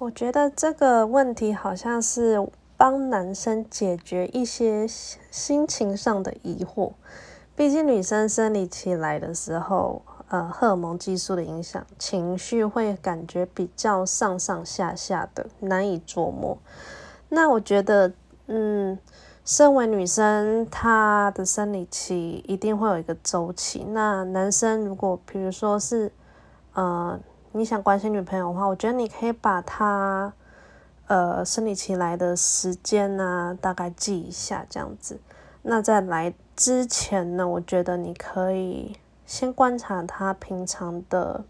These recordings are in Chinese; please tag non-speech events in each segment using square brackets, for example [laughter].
我觉得这个问题好像是帮男生解决一些心情上的疑惑。毕竟女生生理期来的时候，呃，荷尔蒙激素的影响，情绪会感觉比较上上下下的，难以琢磨。那我觉得，嗯，身为女生，她的生理期一定会有一个周期。那男生如果比如说是，呃。你想关心女朋友的话，我觉得你可以把她，呃，生理期来的时间呢，大概记一下这样子。那在来之前呢，我觉得你可以先观察她平常的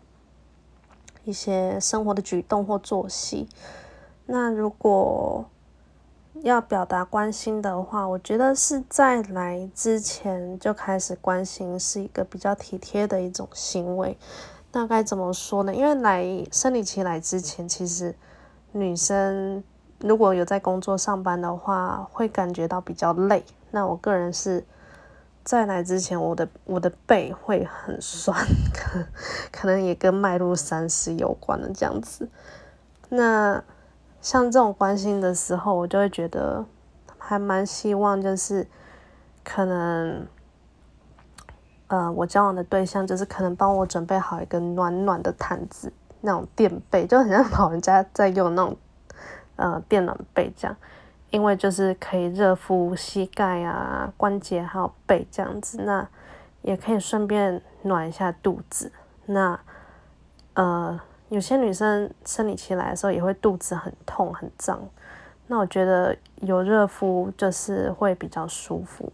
一些生活的举动或作息。那如果要表达关心的话，我觉得是在来之前就开始关心，是一个比较体贴的一种行为。那该怎么说呢？因为来生理期来之前，其实女生如果有在工作上班的话，会感觉到比较累。那我个人是在来之前，我的我的背会很酸，可可能也跟迈入三十有关的这样子。那像这种关心的时候，我就会觉得还蛮希望，就是可能。呃，我交往的对象就是可能帮我准备好一个暖暖的毯子，那种垫被，就很像老人家在用那种呃电暖被这样，因为就是可以热敷膝盖啊、关节还有背这样子，那也可以顺便暖一下肚子。那呃，有些女生生理期来的时候也会肚子很痛很胀，那我觉得有热敷就是会比较舒服，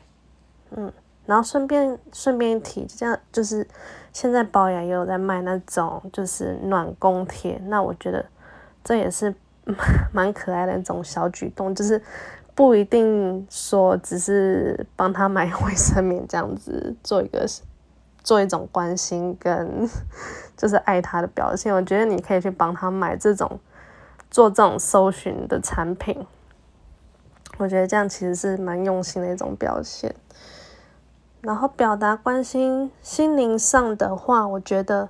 嗯。然后顺便顺便一提，这样就是现在保养也有在卖那种就是暖宫贴，那我觉得这也是 [laughs] 蛮可爱的一种小举动，就是不一定说只是帮他买 [laughs] 卫生棉这样子做一个做一种关心跟 [laughs] 就是爱他的表现，我觉得你可以去帮他买这种做这种搜寻的产品，我觉得这样其实是蛮用心的一种表现。然后表达关心心灵上的话，我觉得，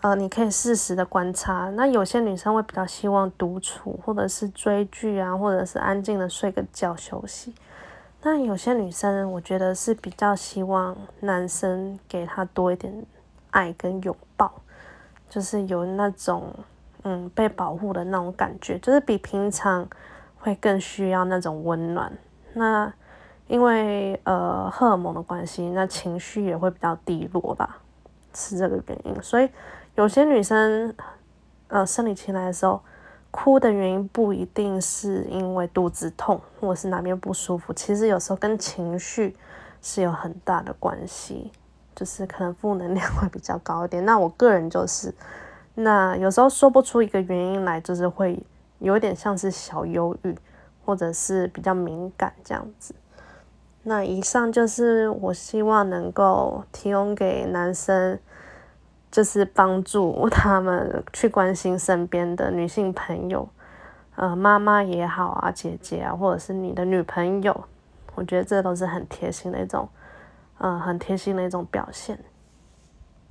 呃，你可以适时的观察。那有些女生会比较希望独处，或者是追剧啊，或者是安静的睡个觉休息。那有些女生，我觉得是比较希望男生给她多一点爱跟拥抱，就是有那种嗯被保护的那种感觉，就是比平常会更需要那种温暖。那。因为呃荷尔蒙的关系，那情绪也会比较低落吧，是这个原因。所以有些女生呃生理期来的时候，哭的原因不一定是因为肚子痛或者是哪边不舒服，其实有时候跟情绪是有很大的关系，就是可能负能量 [laughs] 会比较高一点。那我个人就是，那有时候说不出一个原因来，就是会有点像是小忧郁，或者是比较敏感这样子。那以上就是我希望能够提供给男生，就是帮助 [laughs] 他们去关心身边的女性朋友，呃，妈妈也好啊，姐姐啊，或者是你的女朋友，我觉得这都是很贴心的一种，呃，很贴心的一种表现。